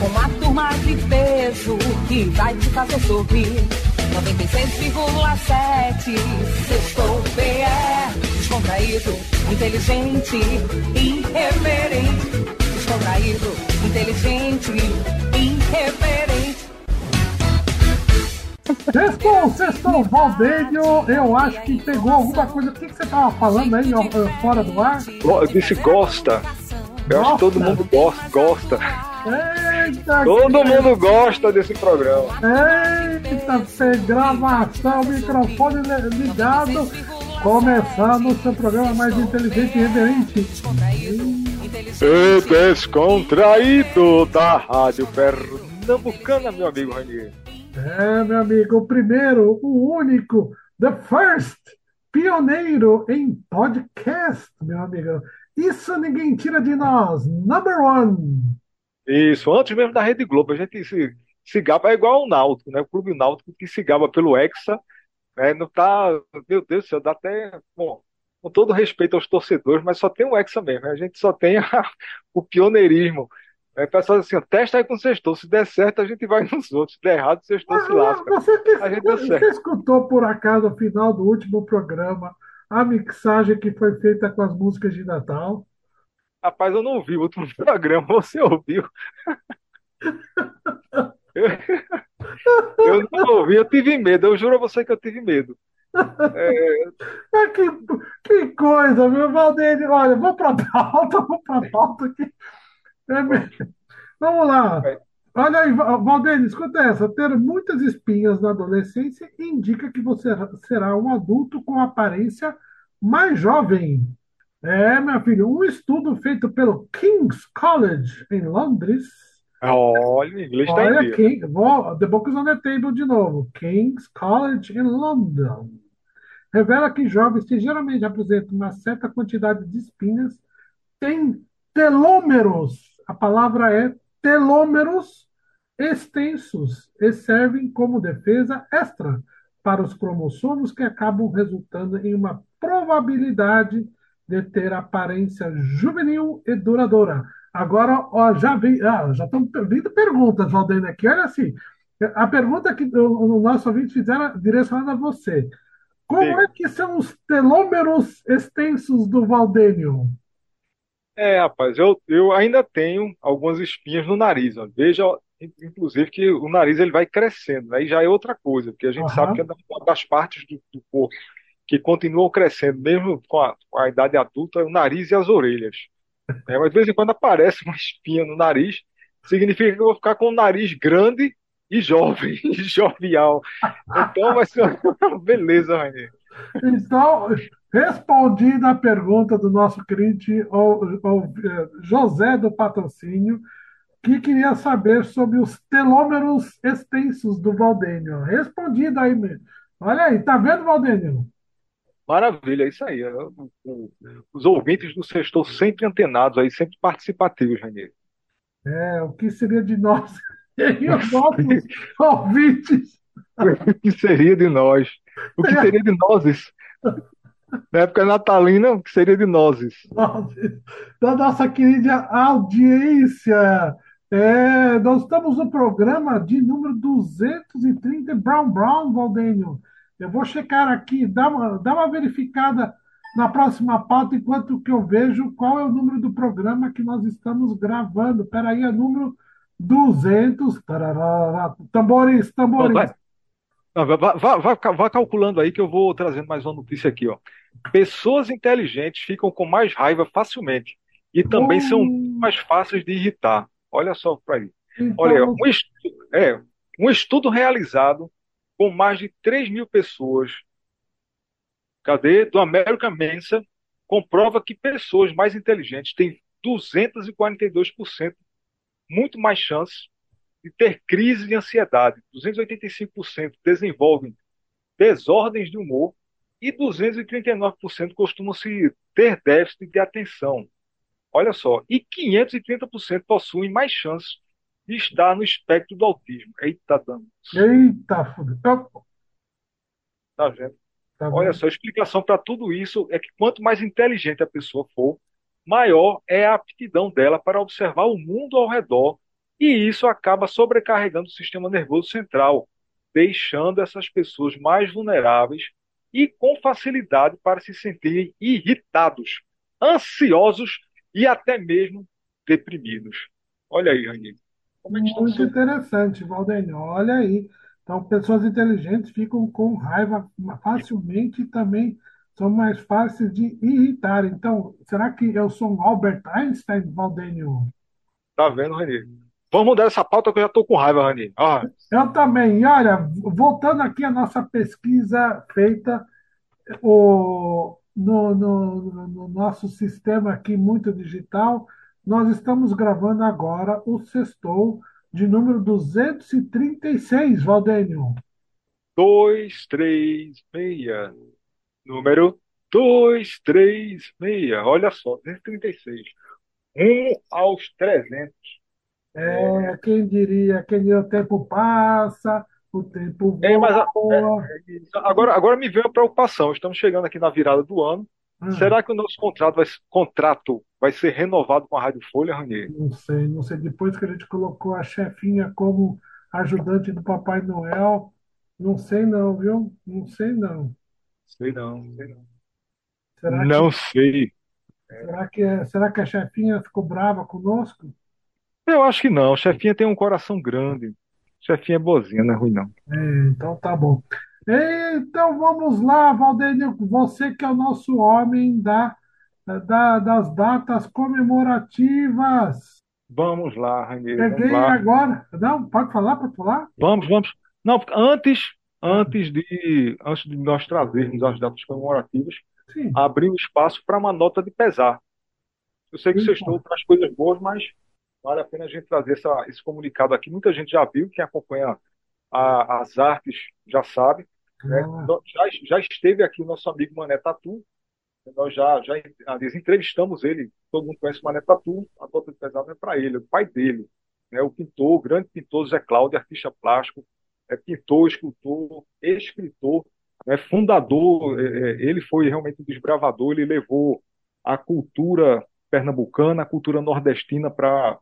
Uma turma de peso que vai te fazer sorrir. 96,7 Sextou PE Descontraído, inteligente, irreverente Descontraído, inteligente, irreverente Sextou, sextou, Valdênio, eu acho que pegou alguma coisa. O que, que você tava falando aí, ó, fora do ar? Eu disse gosta. Eu acho que todo mundo gosta. gosta. Eita, Todo que- mundo gosta desse programa. Eita, você gravação, microfone li- ligado. Começando o seu programa mais inteligente e reverente. E descontraído da Rádio Pernambucana, meu amigo Ranier. É, meu amigo, o primeiro, o único, the first, pioneiro em podcast, meu amigo. Isso ninguém tira de nós. Number one. Isso, antes mesmo da Rede Globo, a gente se, se gaba, é igual ao Náutico, né? O Clube Náutico que se gaba pelo Hexa, né? Não tá, meu Deus do céu, dá até, bom, com todo respeito aos torcedores, mas só tem o Hexa mesmo, né? a gente só tem a- o pioneirismo. Aí o pessoal diz assim, testa aí com o sextou, se der certo a gente vai nos outros, se der errado o sextou se lasca. Você, que, A gente você escutou por acaso no final do último programa a mixagem que foi feita com as músicas de Natal? Rapaz, eu não ouvi o último programa, você ouviu? Eu, eu não ouvi, eu tive medo, eu juro a você que eu tive medo. Ah, que, que coisa, meu Valdeir. Olha, vou para pauta, vou para pauta aqui. É. Vamos lá. Olha aí, Va- Valdeir, escuta essa. Ter muitas espinhas na adolescência indica que você será um adulto com aparência mais jovem. É, meu filho, um estudo feito pelo King's College em Londres. Olha, o inglês está Olha, dia. King, vou, The Book is on the Table de novo. King's College em London. Revela que jovens que geralmente apresentam uma certa quantidade de espinhas têm telômeros. A palavra é telômeros extensos e servem como defesa extra para os cromossomos que acabam resultando em uma probabilidade de ter aparência juvenil e duradoura. Agora, ó, já vi, ah, já estão vindo perguntas, Valdeir, aqui. Olha assim, a pergunta que o, o nosso ouvinte fizeram direcionada a você. Como é que são os telômeros extensos do Valdênio? É, rapaz, eu, eu ainda tenho algumas espinhas no nariz. Ó. Veja, inclusive, que o nariz ele vai crescendo. Aí já é outra coisa, porque a gente Aham. sabe que é uma das partes do, do corpo que continuam crescendo, mesmo com a, com a idade adulta, o nariz e as orelhas. É, mas de vez em quando aparece uma espinha no nariz, significa que eu vou ficar com o nariz grande e jovem, e jovial. Então vai ser uma beleza, Rainha. Então, respondida a pergunta do nosso querido o- eh, José do Patrocínio, que queria saber sobre os telômeros extensos do Valdênio. Respondida aí, meu. Olha aí, tá vendo, Valdênio? Maravilha, é isso aí. O- o- Os ouvintes do Sextou sempre antenados aí, sempre participativos, Rainha. É, o que seria de nós e os nossos ouvintes? O que seria de nós? O que seria de nós? Na época natalina, o que seria de nós? da nossa querida audiência. É, nós estamos no programa de número 230, Brown Brown, Valdênio. Eu vou checar aqui, dá uma, dá uma verificada na próxima pauta, enquanto que eu vejo qual é o número do programa que nós estamos gravando. Espera aí, é número 200. Tarará, tambores, tambores. Vá, calculando aí que eu vou trazendo mais uma notícia aqui, ó. Pessoas inteligentes ficam com mais raiva facilmente e também são Hum. mais fáceis de irritar. Olha só para aí. Então, Olha, um estudo, é, um estudo realizado com mais de 3 mil pessoas, cadê? Do American Mensa, comprova que pessoas mais inteligentes têm 242% muito mais chance de ter crise de ansiedade. 285% desenvolvem desordens de humor e 239% costumam se ter déficit de atenção. Olha só, e 530% possuem mais chances estar no espectro do autismo. Eita, dano. Eita, fudeu. Tá vendo? Tá Olha só, a explicação para tudo isso é que quanto mais inteligente a pessoa for, maior é a aptidão dela para observar o mundo ao redor, e isso acaba sobrecarregando o sistema nervoso central, deixando essas pessoas mais vulneráveis e com facilidade para se sentirem irritados, ansiosos e até mesmo deprimidos. Olha aí, Raninho. Como é Muito interessante, Valdenio. Olha aí. Então, pessoas inteligentes ficam com raiva facilmente e também são mais fáceis de irritar. Então, será que eu sou um Albert Einstein, Valdenio? Tá vendo, Raninho? Vamos mudar essa pauta que eu já estou com raiva, Raninho. Ah, Eu também. E olha, voltando aqui à nossa pesquisa feita o, no, no, no nosso sistema aqui muito digital, nós estamos gravando agora o Sextou de número 236, Valdênio. 236. Número 236. Olha só, 236. Rumo aos 300. É, quem diria, quem diria, o tempo passa, o tempo É, mas a- voa. agora, agora me veio a preocupação. Estamos chegando aqui na virada do ano. Ah, Será que o nosso contrato vai, contrato vai ser renovado com a Rádio Folha, Ranier? não sei, não sei. Depois que a gente colocou a chefinha como ajudante do Papai Noel, não sei não, viu? Não sei não. Sei não, sei não. Será que, Não sei. será que, será que a chefinha ficou brava conosco? Eu acho que não. Chefinha tem um coração grande. Chefinha é boazinha, não é ruim não. É, então tá bom. Então vamos lá, Valdenir, você que é o nosso homem da, da- das datas comemorativas. Vamos lá, vamos Peguei lá. agora. Não, pode falar, pode falar? Vamos, vamos. Não, antes, antes de, antes de nós trazermos as datas comemorativas, Sim. abrir o espaço para uma nota de pesar. Eu sei que o Sextou traz coisas boas, mas vale a pena a gente trazer essa, esse comunicado aqui. Muita gente já viu, quem acompanha a- as artes já sabe. Né? Ah, Nós- Já, já esteve aqui o nosso amigo Mané Tatu. Nós já, já entrevistamos ele. Todo mundo conhece o Mané Tatu. A nota de pesar não é para ele, é o pai dele. Né? O pintor, o grande pintor Zé Cláudio, artista plástico, é pintor, escultor, escritor, né? fundador. é, é, ele foi realmente um desbravador. Ele levou a cultura pernambucana, a cultura nordestina para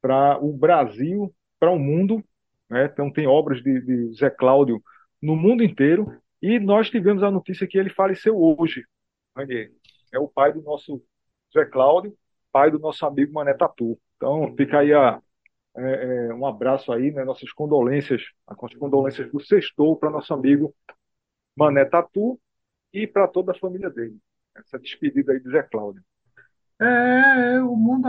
para o Brasil, para o mundo. Né? Então, tem obras de, de Zé Cláudio no mundo inteiro. E nós tivemos a notícia que ele faleceu hoje. Ranier. É o pai do nosso Zé Cláudio, pai do nosso amigo Mané Tatu. Então, fica aí a, é, é, um abraço aí, né? Nossas condolências, as condolências do Sextou para nosso amigo Mané Tatu e para toda a família dele. Essa despedida aí de Zé Cláudio. É, o mundo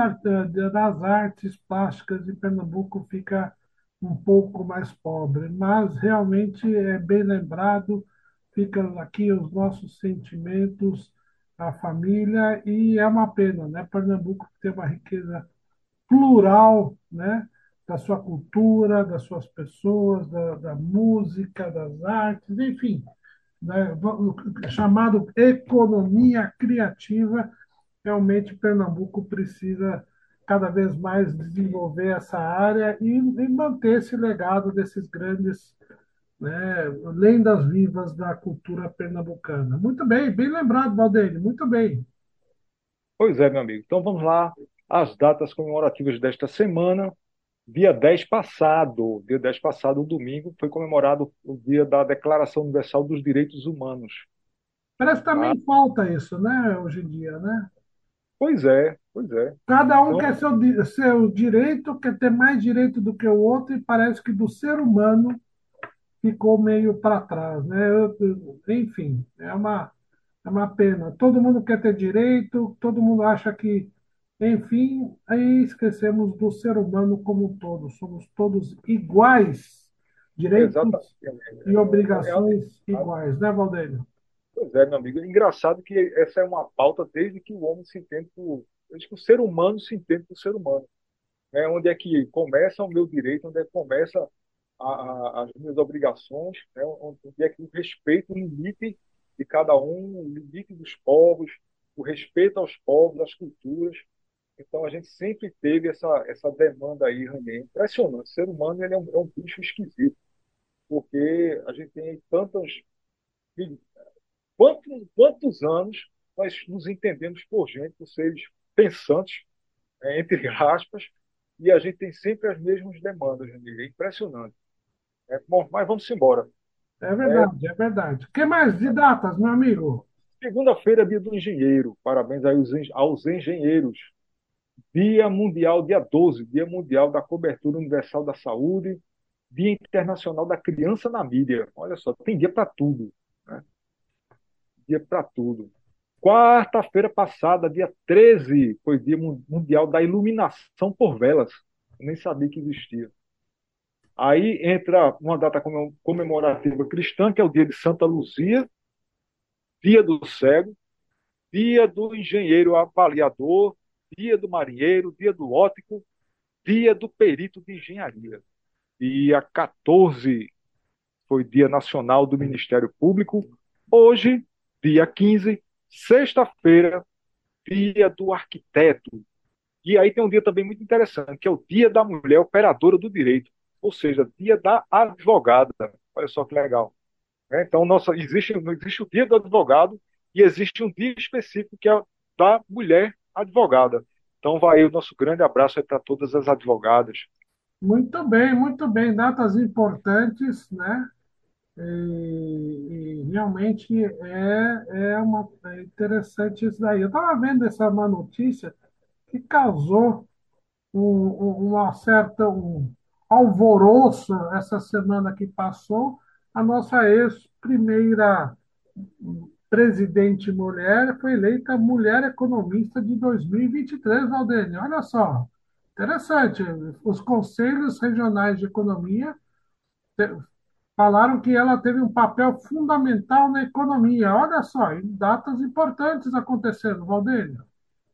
das artes plásticas de Pernambuco fica um pouco mais pobre, mas realmente é bem lembrado, fica aqui os nossos sentimentos, a família, e é uma pena, né? Pernambuco tem uma riqueza plural, né? Da sua cultura, das suas pessoas, da, da música, das artes, enfim, né? chamado economia criativa realmente Pernambuco precisa cada vez mais desenvolver essa área e, e manter esse legado desses grandes né, lendas vivas da cultura pernambucana. Muito bem, bem lembrado, Valdeir, muito bem. Pois é, meu amigo. Então vamos lá. As datas comemorativas desta semana. Dia 10 passado, dia 10 passado, um domingo, foi comemorado o dia da Declaração Universal dos Direitos Humanos. Parece que Ah, também falta isso, né, hoje em dia, né? Pois é, pois é. Cada um Então, quer seu, seu direito, quer ter mais direito do que o outro, e parece que do ser humano ficou meio para trás, né? Eu- enfim, é uma, é uma pena. Todo mundo quer ter direito, todo mundo acha que, enfim, aí esquecemos do ser humano como um todo. Somos todos iguais, exatamente. direitos e É, é, obrigações é, iguais, né, Valdênio? Pois é, meu amigo. Engraçado que essa é uma pauta desde que o homem se entende por, desde que o ser humano se entende por ser humano. né, onde é que começa o meu direito, onde é que começa a, a, as minhas obrigações, né, onde é que o respeito, o limite de cada um, o limite dos povos, o respeito aos povos, às culturas. Então a gente sempre teve essa, essa demanda aí, Rainha. Impressionante. O ser humano ele é, um, é um bicho esquisito, porque a gente tem tantas. Quantos, quantos anos nós nos entendemos por gente, por seres pensantes, é, entre aspas, e a gente tem sempre as mesmas demandas, Rainha. É impressionante. É, bom, mas vamos embora. É verdade, é, é verdade. O que mais de datas, meu amigo? Segunda-feira, dia do engenheiro. Parabéns aos engenheiros. Dia Mundial, dia 12, Dia Mundial da Cobertura Universal da Saúde, Dia Internacional da Criança na Mídia. Olha só, tem dia para tudo. Dia para tudo. Quarta-feira passada, dia 13, foi Dia Mundial da Iluminação por Velas. Eu nem sabia que existia. Aí entra uma data comemorativa cristã, que é o dia de Santa Luzia, dia do cego, dia do engenheiro avaliador, dia do marinheiro, dia do ótico, dia do perito de engenharia. Dia 14 foi dia nacional do Ministério Público. Hoje, dia 15, sexta-feira, dia do arquiteto. E aí tem um dia também muito interessante, que é o dia da mulher operadora do direito, ou seja, dia da advogada. Olha só que legal. Né? Então, nossa, existe, existe o dia do advogado e existe um dia específico que é da mulher advogada. Então, vai aí o nosso grande abraço para todas as advogadas. Muito bem, muito bem. Datas importantes, né? E, e realmente é, é, uma, é interessante isso daí. Eu estava vendo essa uma notícia que causou um, um, uma certa um alvoroço essa semana que passou. A nossa ex-primeira presidente mulher foi eleita mulher economista de 2023, Valdênio. Olha só, interessante. Os conselhos regionais de economia falaram que ela teve um papel fundamental na economia. Olha só, datas importantes acontecendo, Valdênio.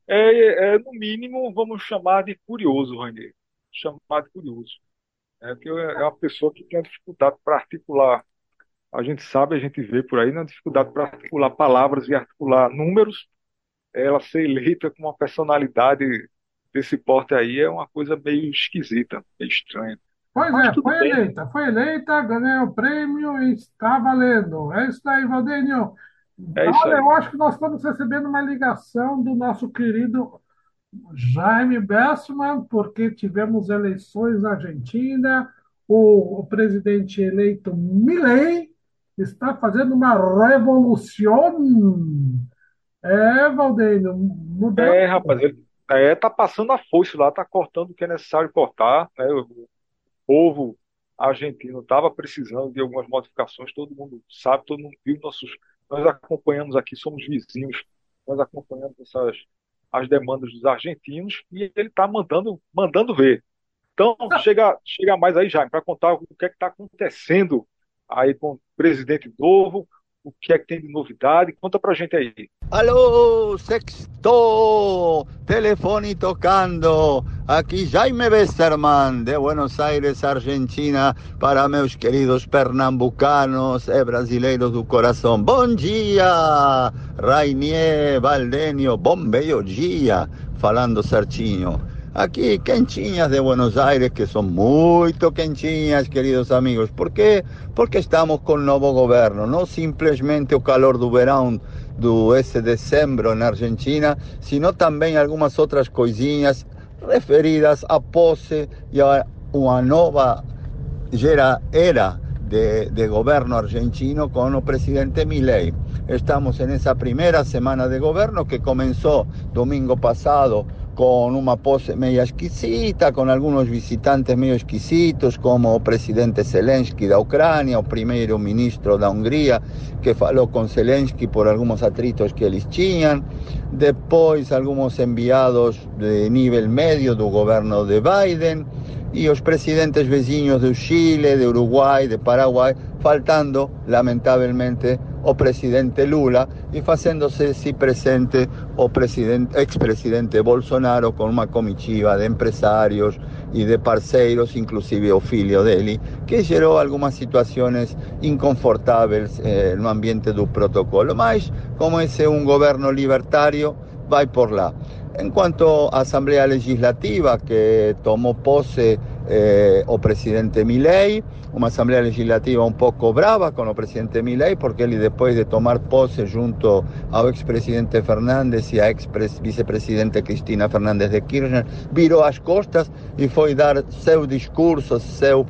É, é, no mínimo, vamos chamar de curioso, Rainer. Chamar de curioso. É que é uma pessoa que tem dificuldade para articular a gente sabe, a gente vê por aí na dificuldade para articular palavras e articular números, ela ser eleita com uma personalidade desse porte aí é uma coisa meio esquisita, meio estranha. Pois Mas é, foi bem. eleita, foi eleita, ganhou o prêmio e está valendo. É isso aí, Valdênio. É isso Olha, aí. eu acho que nós estamos recebendo uma ligação do nosso querido Jaime Bessman, porque tivemos eleições na Argentina, o, o presidente eleito Milei está fazendo uma revolução. É, mudou. É, rapaz, ele é, tá passando a foice lá, tá cortando o que é necessário cortar. Né? O povo argentino estava precisando de algumas modificações, todo mundo sabe, todo mundo viu nossos. Nós acompanhamos aqui, somos vizinhos, nós acompanhamos essas as demandas dos argentinos e ele está mandando, mandando ver. Então, chega, chega mais aí, Jaime, para contar o que é está acontecendo aí com o presidente novo, o que é que tem de novidade? Conta pra gente aí. Alô, sexto, telefone tocando. Aqui Jaime Westerman, de Buenos Aires, Argentina, para meus queridos pernambucanos e brasileiros do coração. Bom dia, Rainier Valdenio, bom bello dia, falando certinho. Aquí, quentinhas de Buenos Aires, que son muy quentinhas, queridos amigos. ¿Por qué? Porque estamos con nuevo gobierno, no simplemente o calor do verão do esse dezembro en Argentina, sino también algunas otras coisinhas referidas a pose y a una nueva era de, de gobierno argentino con el presidente Milei. Estamos en esa primera semana de gobierno que comenzó domingo pasado con una pose media exquisita, con algunos visitantes medio exquisitos, como o presidente Zelensky da Ucrania, o primeiro ministro da Hungría, que falou con Zelensky por algunos atritos que eles tinham, depois algunos enviados de nivel medio do governo de Biden, e os presidentes vizinhos de Chile, de Uruguai, de Paraguai, faltando, lamentavelmente, o presidente Lula e fazendo-se presente o ex-presidente Bolsonaro com uma comitiva de empresários e de parceiros, inclusive o filho dele, que gerou algumas situações inconfortáveis eh, no ambiente do protocolo. Mas, como esse é um governo libertário, vai por lá. En cuanto a Asamblea Legislativa, que tomó pose eh, o presidente Milei, una Asamblea Legislativa un poco brava con el presidente Milei, porque él después de tomar pose junto al expresidente Fernández y a ex vicepresidente Cristina Fernández de Kirchner, viró las costas y fue dar su discurso, seu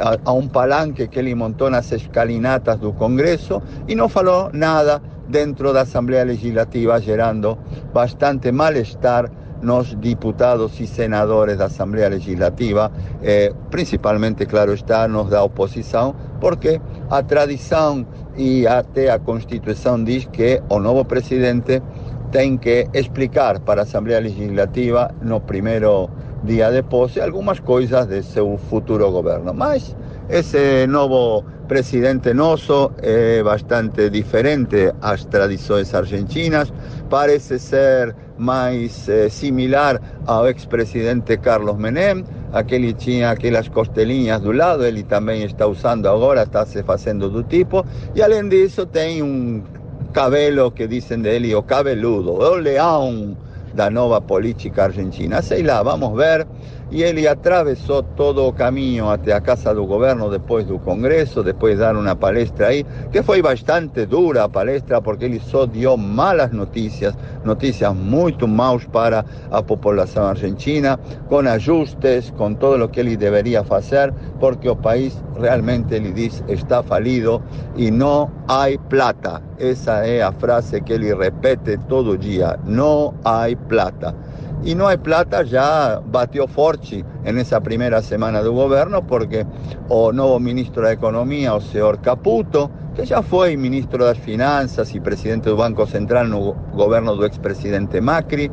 a, un palanque que él montó las escalinatas del Congreso y no faló nada dentro da Asamblea Legislativa, gerando bastante malestar nos diputados e senadores da Assembleia Legislativa, eh, principalmente, claro está, nos da oposição, porque a tradição e até a Constituição diz que o novo presidente tem que explicar para a Assembleia Legislativa no primeiro dia de posse algumas coisas de seu futuro governo. Mas esse novo presidente nosso é bastante diferente às tradições argentinas, parece ser mais eh, similar ao ex-presidente Carlos Menem, aquele tinha aquelas costelinhas do lado, ele também está usando agora, está se fazendo do tipo, e além disso tem um cabelo que dizem dele o cabeludo, o leão da nova política argentina. Sei lá, vamos ver. E ele atravessou todo o caminho até Casa do Governo depois do Congresso, depois de dar uma palestra aí, que foi bastante dura palestra, porque ele só deu malas notícias, notícias muito maus para a população argentina, com ajustes, com todo o que ele deveria fazer, porque o país realmente, ele diz, está falido e não há plata. Essa é a frase que ele repete todo dia: não há plata. Y no hay plata ya batió forte en esa primera semana del gobierno porque o nuevo ministro de Economía, o señor Caputo, que ya fue ministro de Finanzas y presidente del Banco Central no gobierno del expresidente Macri,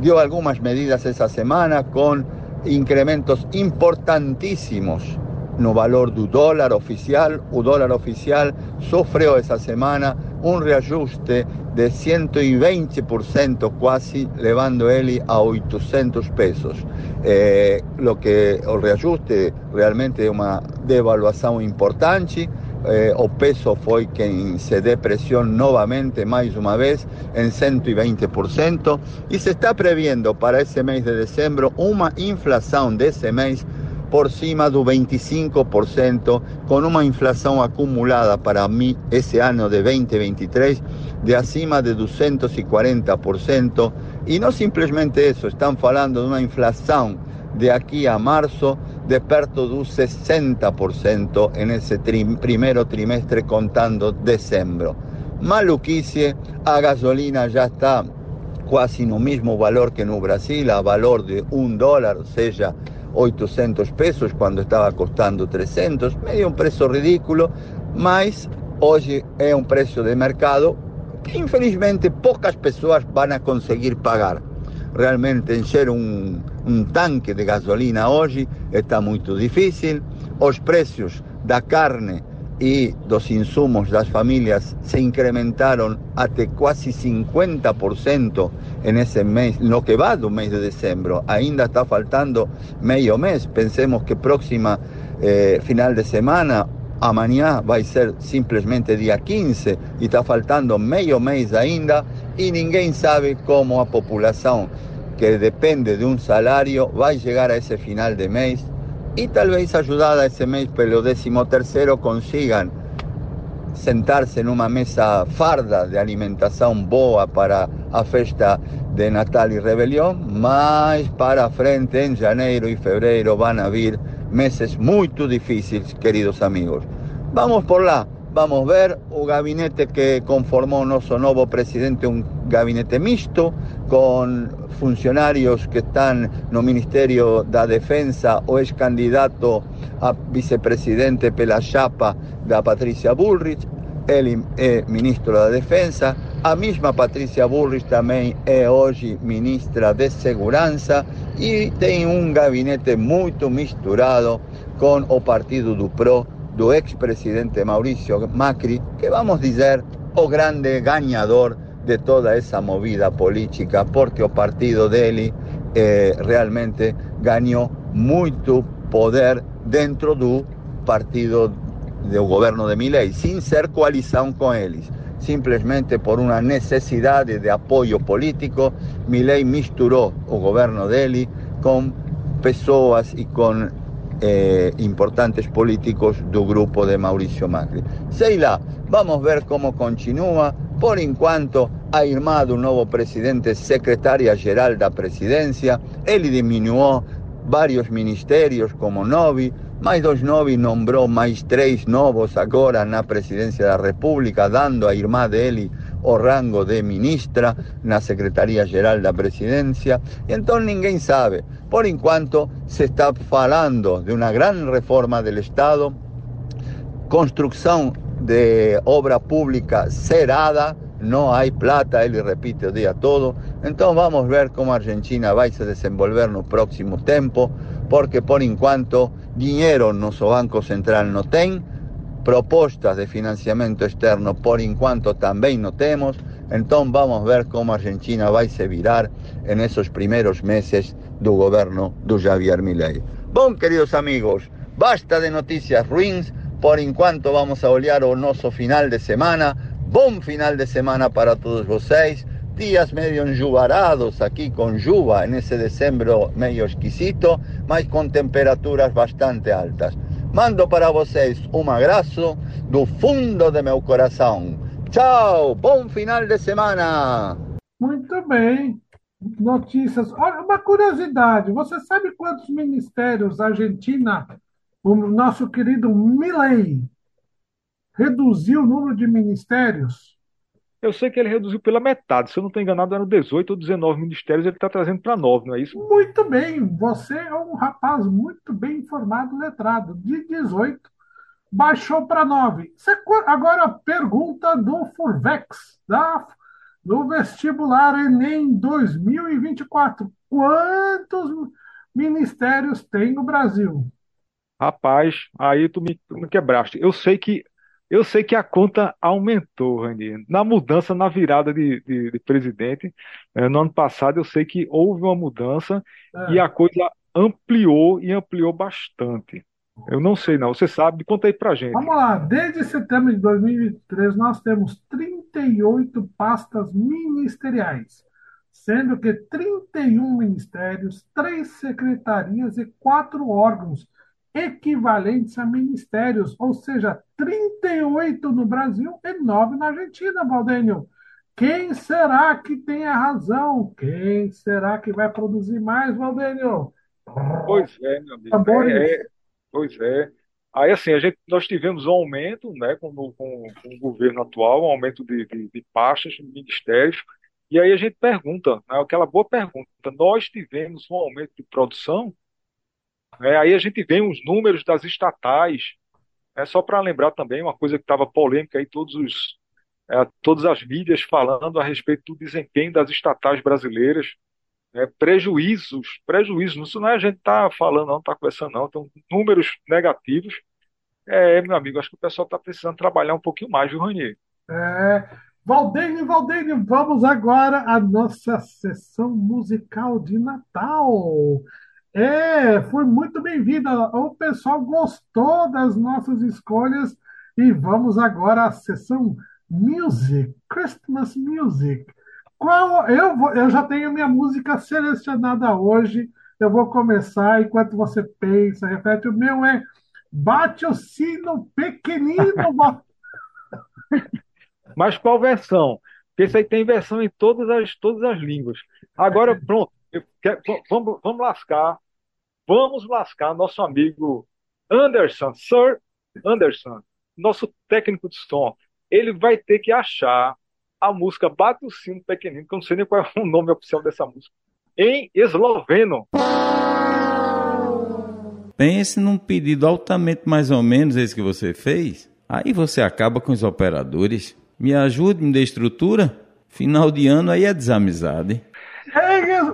dio algunas medidas esa semana con incrementos importantísimos no valor del dólar oficial. El dólar oficial sufrió esa semana un reajuste de 120% casi, levando él a 800 pesos. Eh, lo que el reajuste realmente es una devaluación importante. Eh, o peso fue quien se depreció nuevamente más una vez en 120% y se está previendo para ese mes de diciembre una inflación de ese mes por cima do 25%, com uma inflação acumulada para mim esse ano de 2023 de acima de 240%. E não simplesmente isso, estão falando de uma inflação de aqui a março de perto do 60% nesse tri primeiro trimestre, contando dezembro. Maluquice, a gasolina já está quase no mesmo valor que no Brasil, a valor de um dólar, ou seja, 800 pesos cuando estaba costando 300, medio un precio ridículo, mas hoy es un precio de mercado que infelizmente pocas personas van a conseguir pagar. Realmente encher un, un tanque de gasolina hoy está muy difícil, los precios da carne y los insumos las familias se incrementaron hasta casi 50% en ese mes, lo que va del mes de diciembre. Ainda está faltando medio mes. Pensemos que próxima eh, final de semana, a mañana va a ser simplemente día 15 y está faltando medio mes ainda y ninguém sabe cómo a población que depende de un salario va a llegar a ese final de mes y tal vez ayudada ese mes pelo décimo tercero consigan sentarse en una mesa farda de alimentación boa para a festa de Natal y Rebelión, más para frente en enero y febrero van a vir meses muy difíciles, queridos amigos. Vamos por lá, vamos ver o gabinete que conformó nuestro nuevo presidente, un gabinete mixto con funcionarios que están no Ministerio da Defensa o es candidato a vicepresidente pela chapa da Patricia Bullrich, ele é ministro da Defensa, a mesma Patrícia Bullrich também é hoje ministra de Segurança e tem um gabinete muito misturado com o partido do PRO do ex-presidente Maurício Macri, que vamos dizer o grande ganador de toda esa movida política, porque o partido dele eh, realmente ganhou muito poder dentro do partido do governo de Milei, sin ser coalición con eles. Simplesmente por uma necessidade de apoio político, Milei misturou o governo dele com pessoas e com eh, importantes políticos do grupo de Mauricio Macri. Sei lá, vamos ver como continua. Por enquanto, ha armado um novo presidente secretaria-geral da presidência, ele diminuiu vários ministérios como Novi, mais dos Novi nombrou mais três novos agora na presidência da República, dando a irmã dele o rango de ministra na Secretaria-Geral da Presidência. Então ninguém sabe. Por enquanto se está falando de uma grande reforma do Estado, construção de obra pública cerrada, não há plata, ele repite o dia todo. Então vamos ver como a Argentina vai se desenvolver no próximo tempo, porque por enquanto dinheiro nosso Banco Central não tem, propostas de financiamento externo por enquanto também não temos. Então vamos ver como a Argentina vai se virar nesses primeiros meses do governo do Javier Milei. Bom, queridos amigos, basta de notícias ruins. Por enquanto vamos a olhar o nosso final de semana Bom final de semana para todos vocês. Dias meio enjuvarados aqui com chuva nesse dezembro meio esquisito, mas com temperaturas bastante altas. Mando para vocês um abraço do fundo de meu coração. Tchau, bom final de semana. Muito bem. Notícias. Olha, uma curiosidade: você sabe quantos ministérios a Argentina, o nosso querido Milley, reduziu o número de ministérios? Eu sei que ele reduziu pela metade. Se eu não estou enganado, eram 18 ou 19 ministérios, ele está trazendo para 9, não é isso? Muito bem. Você é um rapaz muito bem informado, letrado. De 18, baixou para 9. Agora, pergunta do Furvex, da, do vestibular Enem 2024. Quantos ministérios tem no Brasil? Rapaz, aí tu me, tu me quebraste. Eu sei que eu sei que a conta aumentou, Rani. Na mudança, na virada de, de, de presidente, eh, no ano passado, eu sei que houve uma mudança é. e a coisa ampliou e ampliou bastante. Eu não sei, não. Você sabe, conta aí pra gente. Vamos lá. Desde setembro de 2023, nós temos 38 pastas ministeriais, sendo que 31 ministérios, 3 secretarias e 4 órgãos equivalentes a ministérios, ou seja, 38 no Brasil e 9 na Argentina, Valdênio. Quem será que tem a razão? Quem será que vai produzir mais, Valdênio? Pois é, meu amigo. É, é, pois é. Aí, assim, a gente, nós tivemos um aumento né, com, com, com o governo atual, um aumento de, de, de pastas, de ministérios, e aí a gente pergunta, né, aquela boa pergunta, nós tivemos um aumento de produção, é, aí a gente vê os números das estatais. É só para lembrar também uma coisa que estava polêmica aí, todos os, é, todas as mídias falando a respeito do desempenho das estatais brasileiras. É, prejuízos, prejuízos. Isso não é a gente tá falando, não, está conversando, não. Então, números negativos. É, meu amigo, acho que o pessoal está precisando trabalhar um pouquinho mais, viu, Ranier? É. Valdeir, Valdeir, vamos agora à nossa sessão musical de Natal. É, foi muito bem-vinda. O pessoal gostou das nossas escolhas e vamos agora à sessão Music, Christmas Music. Qual eu vou, eu já tenho minha música selecionada hoje. Eu vou começar enquanto você pensa, repete. O meu é Bate o sino pequenino. Mas qual versão? Porque isso aí tem versão em todas as, todas as línguas. Agora, pronto. Quero, vamos, vamos lascar vamos lascar nosso amigo Anderson, Sir Anderson, nosso técnico de som. Ele vai ter que achar a música Bate o Sino Pequenino, que eu não sei nem qual é o nome oficial dessa música, em esloveno. Pense num pedido altamente mais ou menos esse que você fez. Aí você acaba com os operadores. Me ajude, me dê estrutura. Final de ano aí é desamizade.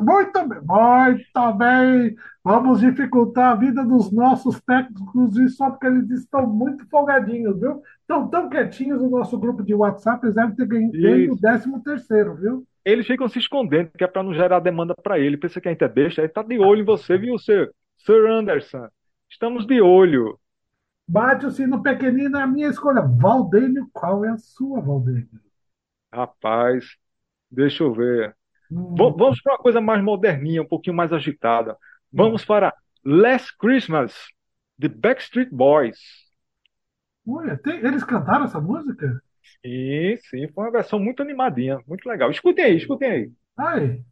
Muito bem, muito bem. Vamos dificultar a vida dos nossos técnicos e só porque eles estão muito folgadinhos, viu? Estão tão quietinhos no nosso grupo de WhatsApp, eles devem ter ganho o Isso. décimo terceiro, viu? Eles ficam se escondendo, que é para não gerar demanda para ele. Pensa que a gente é besta, ele tá de olho em você, viu, Sir? Sir Anderson? Estamos de olho. Bate o sino pequenino, é a minha escolha. Valdênio, qual é a sua, Valdênio? Rapaz, deixa eu ver. Hum, Va- Vamos para uma coisa mais moderninha, um pouquinho mais agitada. Vamos para Last Christmas, The Backstreet Boys. olha, tem- eles cantaram essa música? Sim, sim, foi uma versão muito animadinha, muito legal. Escutem aí, escutem aí. Ai,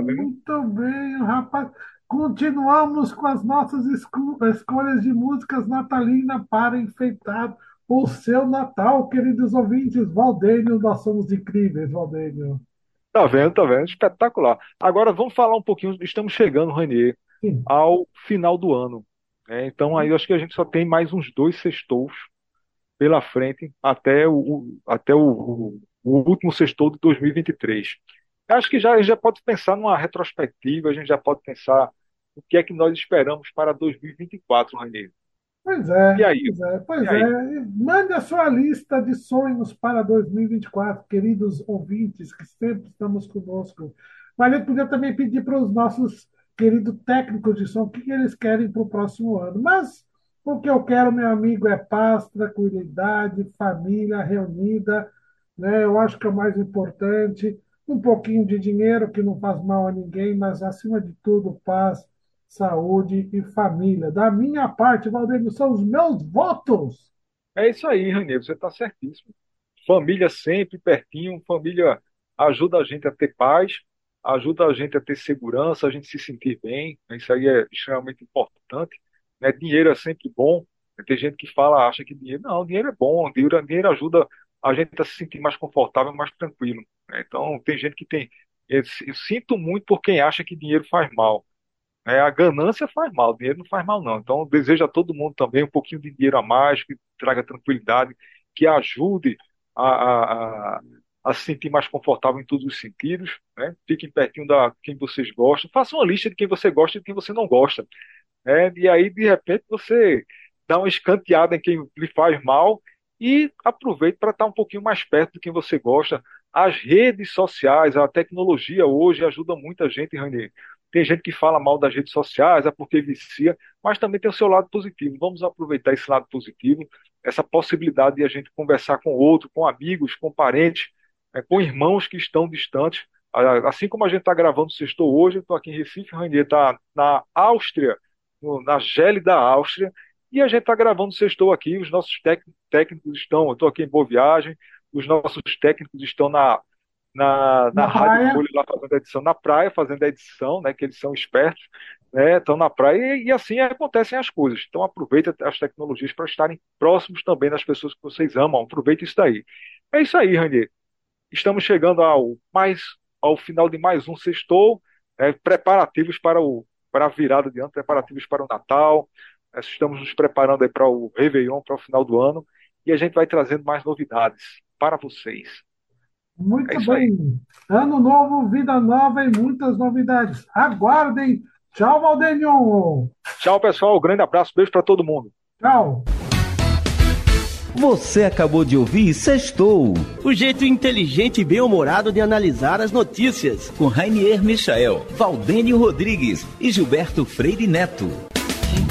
vendo? muito bem, rapaz. Continuamos com as nossas esco- escolhas de músicas natalinas para enfeitar o seu Natal, queridos ouvintes. Valdênio, nós somos incríveis, Valdênio. Tá vendo, tá vendo? Espetacular. Agora vamos falar um pouquinho, estamos chegando, Ranier, Sim. ao final do ano. né? Então aí eu acho que a gente só tem mais uns dois sextos pela frente até o, até o, o- o último sextou de 2023. Eu Acho que já, a gente já pode pensar numa retrospectiva, a gente já pode pensar o que é que nós esperamos para 2024, Rainha. Pois é, E aí? pois é, pois E aí? é. Mande a sua lista de sonhos para 2024, queridos ouvintes, que sempre estamos conosco. Mas eu podia também pedir para os nossos queridos técnicos de som o que eles querem para o próximo ano. Mas o que eu quero, meu amigo, é paz, tranquilidade, família reunida, né? Eu acho que é o mais importante. Um pouquinho de dinheiro que não faz mal a ninguém, mas acima de tudo, paz, saúde e família. Da minha parte, Valdemir, são os meus votos. É isso aí, Rainha, você está certíssimo. Família sempre pertinho, família ajuda a gente a ter paz, ajuda a gente a ter segurança, a gente se sentir bem. Isso aí é extremamente importante. Né? Dinheiro é sempre bom. Tem gente que fala, acha que dinheiro. Não, dinheiro é bom, dinheiro, dinheiro ajuda a gente a se sentir mais confortável, mais tranquilo. né? Então, tem gente que tem. Eu, sinto muito por quem acha que dinheiro faz mal. né? A ganância faz mal, dinheiro não faz mal, não. Então, desejo a todo mundo também um pouquinho de dinheiro a mais, que traga tranquilidade, que ajude a, a, a, a se sentir mais confortável em todos os sentidos. Né? Fiquem pertinho da quem vocês gostam. Façam uma lista de quem você gosta e de quem você não gosta. né? E aí, de repente, você dá uma escanteada em quem lhe faz mal e aproveite para estar um pouquinho mais perto de quem você gosta. As redes sociais, a tecnologia hoje ajuda muita gente, Rainer. Tem gente que fala mal das redes sociais, é porque vicia, mas também tem o seu lado positivo. Vamos aproveitar esse lado positivo, essa possibilidade de a gente conversar com outro, com amigos, com parentes, eh, com irmãos que estão distantes. Assim como a gente está gravando Sextou hoje, eu estou aqui em Recife, Rainer está na Áustria, na gélida Áustria, e a gente está gravando o Sextou aqui. Os nossos técnicos estão, eu estou aqui em Boa Viagem, os nossos técnicos estão na, na, na Na Rádio. Folha lá fazendo a edição, na praia fazendo a edição, né, que eles são espertos, né, estão na praia e, e assim acontecem as coisas. Então aproveita as tecnologias para estarem próximos também das pessoas que vocês amam. Aproveita isso daí. É isso aí, Ranier. Estamos chegando ao mais ao final de mais um sextou, né, preparativos para o para a virada de ano, preparativos para o Natal. Nós estamos nos preparando aí para o Réveillon, para o final do ano, e a gente vai trazendo mais novidades para vocês. Muito É bem. Ano novo, vida nova e muitas novidades. Aguardem. Tchau, Valdenio. Tchau, pessoal. Um grande abraço, beijo para todo mundo. Tchau. Você acabou de ouvir Sextou, o jeito inteligente e bem-humorado de analisar as notícias, com Rainier Michael, Valdênio Rodrigues e Gilberto Freire Neto.